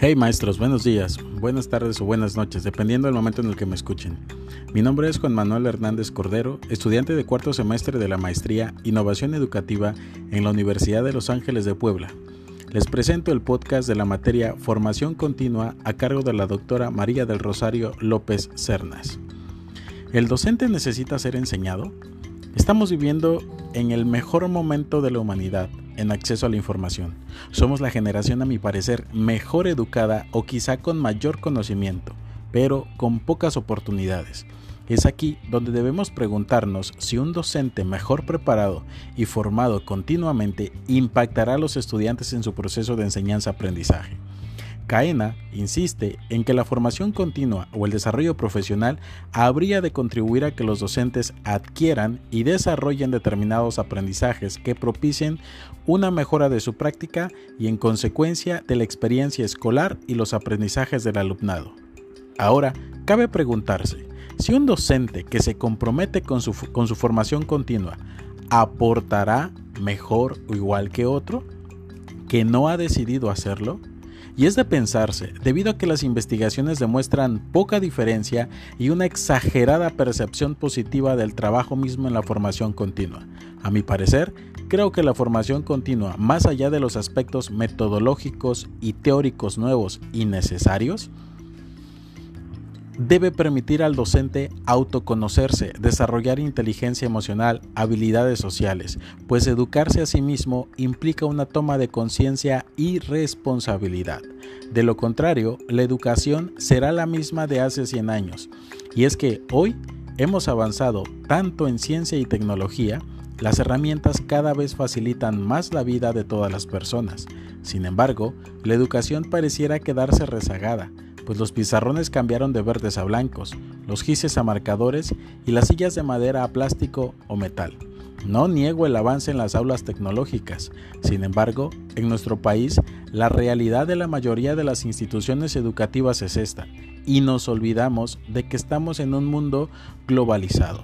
Hey maestros, buenos días, buenas tardes o buenas noches, dependiendo del momento en el que me escuchen. Mi nombre es Juan Manuel Hernández Cordero, estudiante de cuarto semestre de la maestría Innovación Educativa en la Universidad de Los Ángeles de Puebla. Les presento el podcast de la materia Formación Continua a cargo de la doctora María del Rosario López Cernas. ¿El docente necesita ser enseñado? Estamos viviendo en el mejor momento de la humanidad en acceso a la información. Somos la generación, a mi parecer, mejor educada o quizá con mayor conocimiento, pero con pocas oportunidades. Es aquí donde debemos preguntarnos si un docente mejor preparado y formado continuamente impactará a los estudiantes en su proceso de enseñanza-aprendizaje. CAENA insiste en que la formación continua o el desarrollo profesional habría de contribuir a que los docentes adquieran y desarrollen determinados aprendizajes que propicien una mejora de su práctica y en consecuencia de la experiencia escolar y los aprendizajes del alumnado. Ahora, cabe preguntarse, si un docente que se compromete con su, con su formación continua aportará mejor o igual que otro, que no ha decidido hacerlo, y es de pensarse, debido a que las investigaciones demuestran poca diferencia y una exagerada percepción positiva del trabajo mismo en la formación continua. A mi parecer, creo que la formación continua, más allá de los aspectos metodológicos y teóricos nuevos y necesarios, debe permitir al docente autoconocerse, desarrollar inteligencia emocional, habilidades sociales, pues educarse a sí mismo implica una toma de conciencia y responsabilidad. De lo contrario, la educación será la misma de hace 100 años. Y es que hoy hemos avanzado tanto en ciencia y tecnología, las herramientas cada vez facilitan más la vida de todas las personas. Sin embargo, la educación pareciera quedarse rezagada pues los pizarrones cambiaron de verdes a blancos, los gises a marcadores y las sillas de madera a plástico o metal. No niego el avance en las aulas tecnológicas, sin embargo, en nuestro país la realidad de la mayoría de las instituciones educativas es esta, y nos olvidamos de que estamos en un mundo globalizado.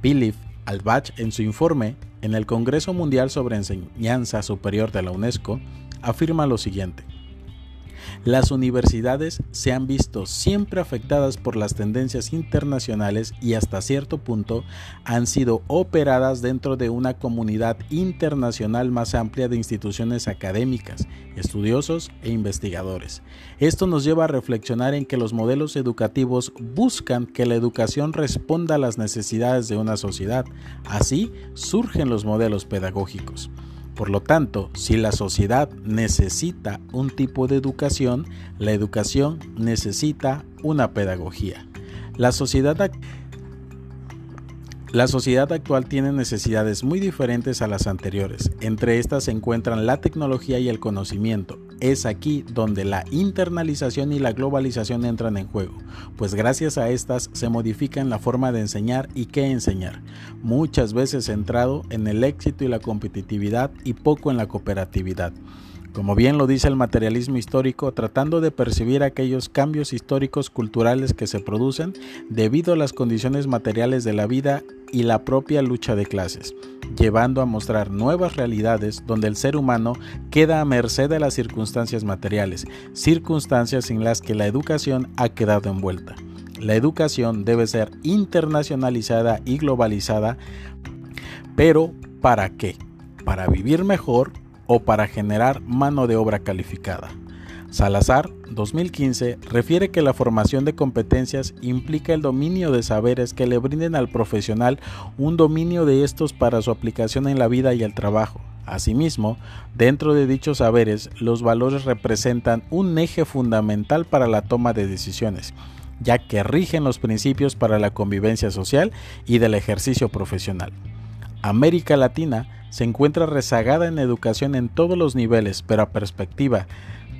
Philip Albach en su informe en el Congreso Mundial sobre Enseñanza Superior de la UNESCO afirma lo siguiente. Las universidades se han visto siempre afectadas por las tendencias internacionales y hasta cierto punto han sido operadas dentro de una comunidad internacional más amplia de instituciones académicas, estudiosos e investigadores. Esto nos lleva a reflexionar en que los modelos educativos buscan que la educación responda a las necesidades de una sociedad. Así surgen los modelos pedagógicos. Por lo tanto, si la sociedad necesita un tipo de educación, la educación necesita una pedagogía. La sociedad la sociedad actual tiene necesidades muy diferentes a las anteriores. Entre estas se encuentran la tecnología y el conocimiento. Es aquí donde la internalización y la globalización entran en juego, pues gracias a estas se modifican la forma de enseñar y qué enseñar, muchas veces centrado en el éxito y la competitividad y poco en la cooperatividad. Como bien lo dice el materialismo histórico, tratando de percibir aquellos cambios históricos culturales que se producen debido a las condiciones materiales de la vida y la propia lucha de clases, llevando a mostrar nuevas realidades donde el ser humano queda a merced de las circunstancias materiales, circunstancias en las que la educación ha quedado envuelta. La educación debe ser internacionalizada y globalizada, pero ¿para qué? Para vivir mejor o para generar mano de obra calificada. Salazar, 2015, refiere que la formación de competencias implica el dominio de saberes que le brinden al profesional un dominio de estos para su aplicación en la vida y el trabajo. Asimismo, dentro de dichos saberes, los valores representan un eje fundamental para la toma de decisiones, ya que rigen los principios para la convivencia social y del ejercicio profesional. América Latina se encuentra rezagada en educación en todos los niveles, pero a perspectiva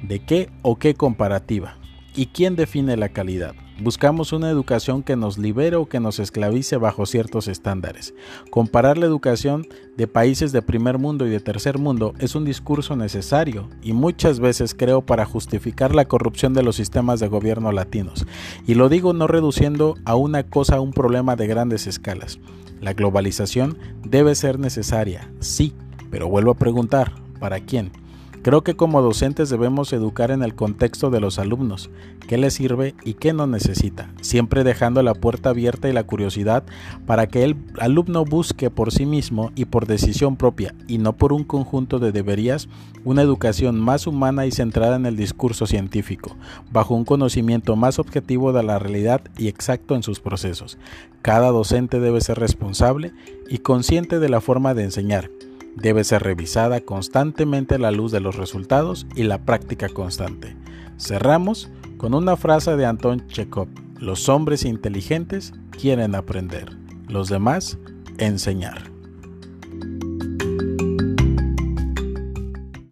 de qué o qué comparativa. ¿Y quién define la calidad? Buscamos una educación que nos libere o que nos esclavice bajo ciertos estándares. Comparar la educación de países de primer mundo y de tercer mundo es un discurso necesario y muchas veces creo para justificar la corrupción de los sistemas de gobierno latinos. Y lo digo no reduciendo a una cosa un problema de grandes escalas. La globalización debe ser necesaria, sí, pero vuelvo a preguntar, ¿para quién? Creo que como docentes debemos educar en el contexto de los alumnos, qué les sirve y qué no necesita, siempre dejando la puerta abierta y la curiosidad para que el alumno busque por sí mismo y por decisión propia, y no por un conjunto de deberías, una educación más humana y centrada en el discurso científico, bajo un conocimiento más objetivo de la realidad y exacto en sus procesos. Cada docente debe ser responsable y consciente de la forma de enseñar. Debe ser revisada constantemente a la luz de los resultados y la práctica constante. Cerramos con una frase de Anton Chekhov. Los hombres inteligentes quieren aprender, los demás enseñar.